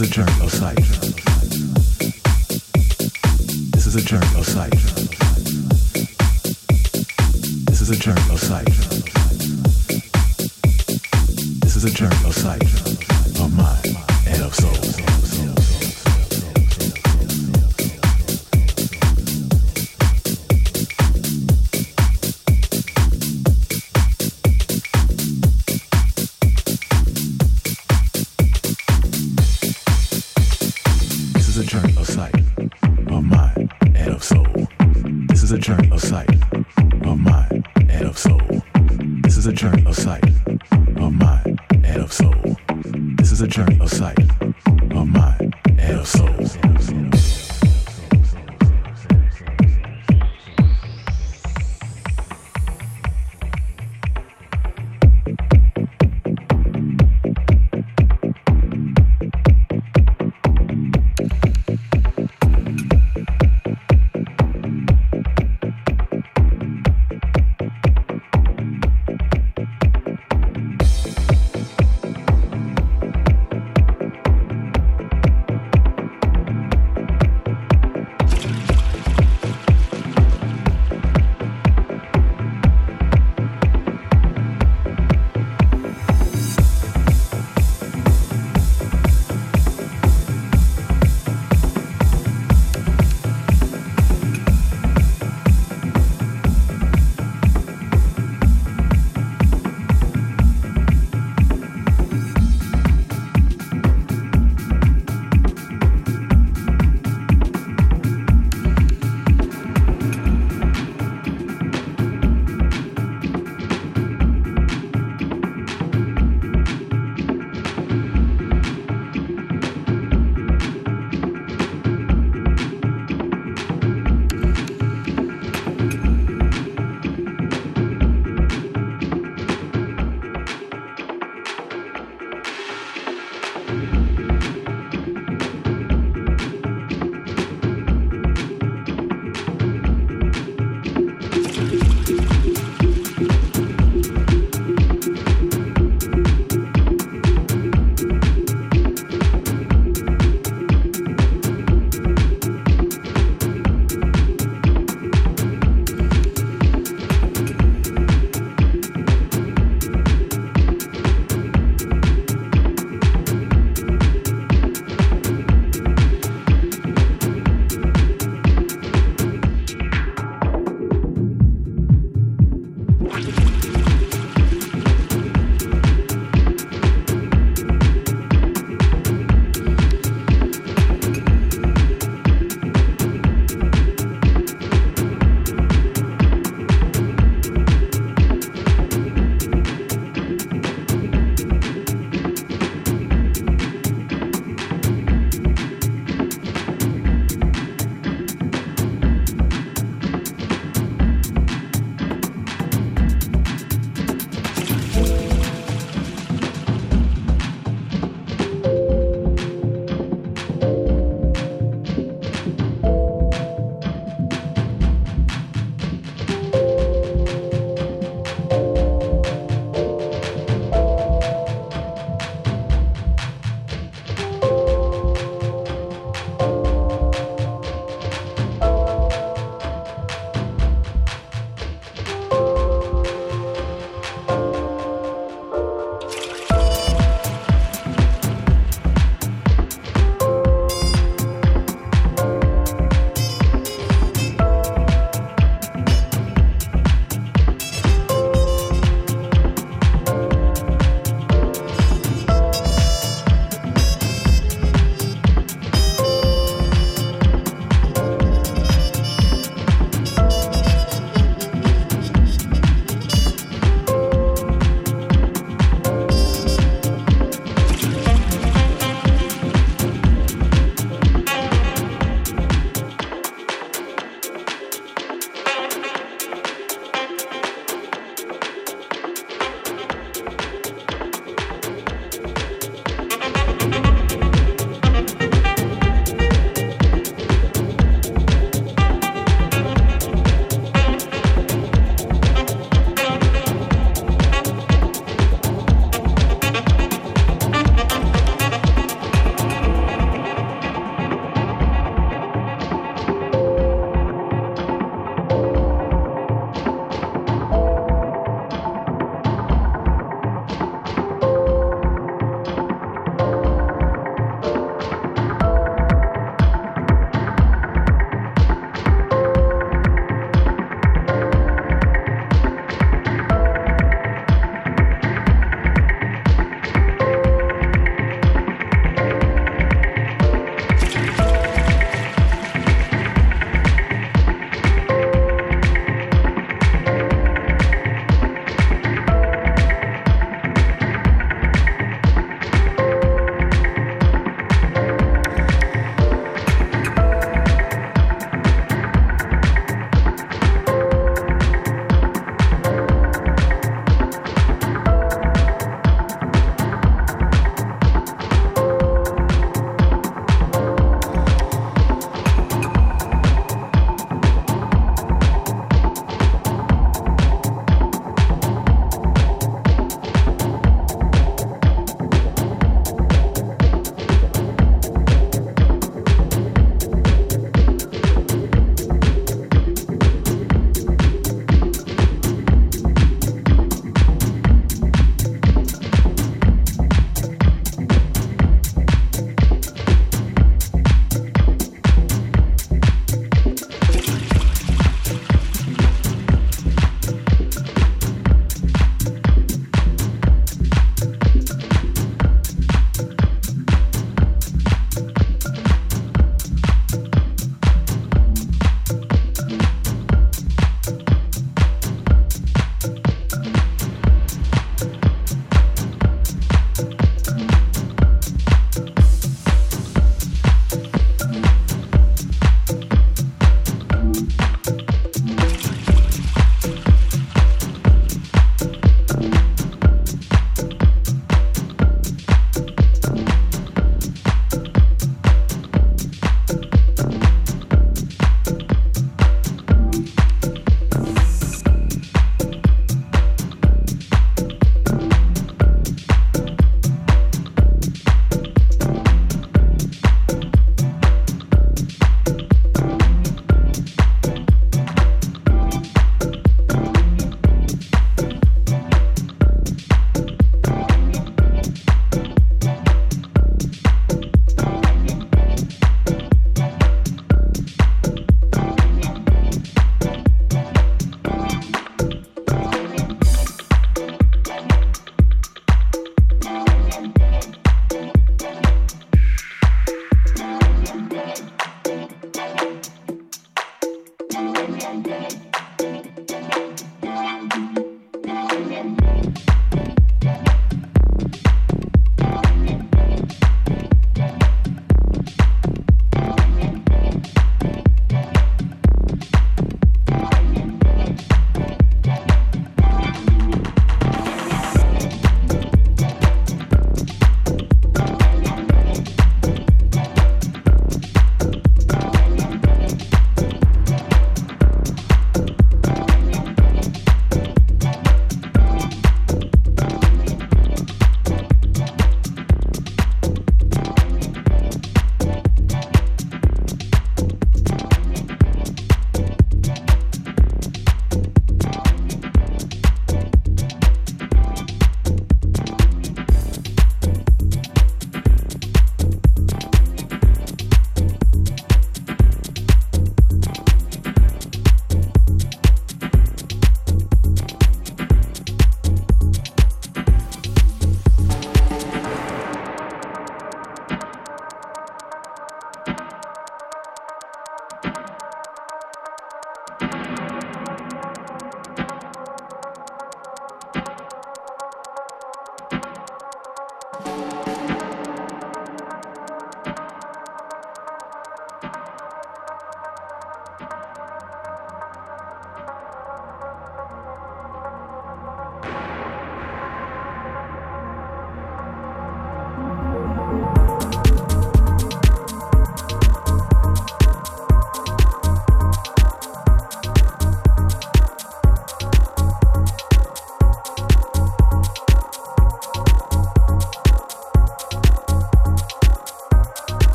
is a journey of sight. This is a journey of sight. This is a journey of sight. This is a journey of sight of mind and of soul.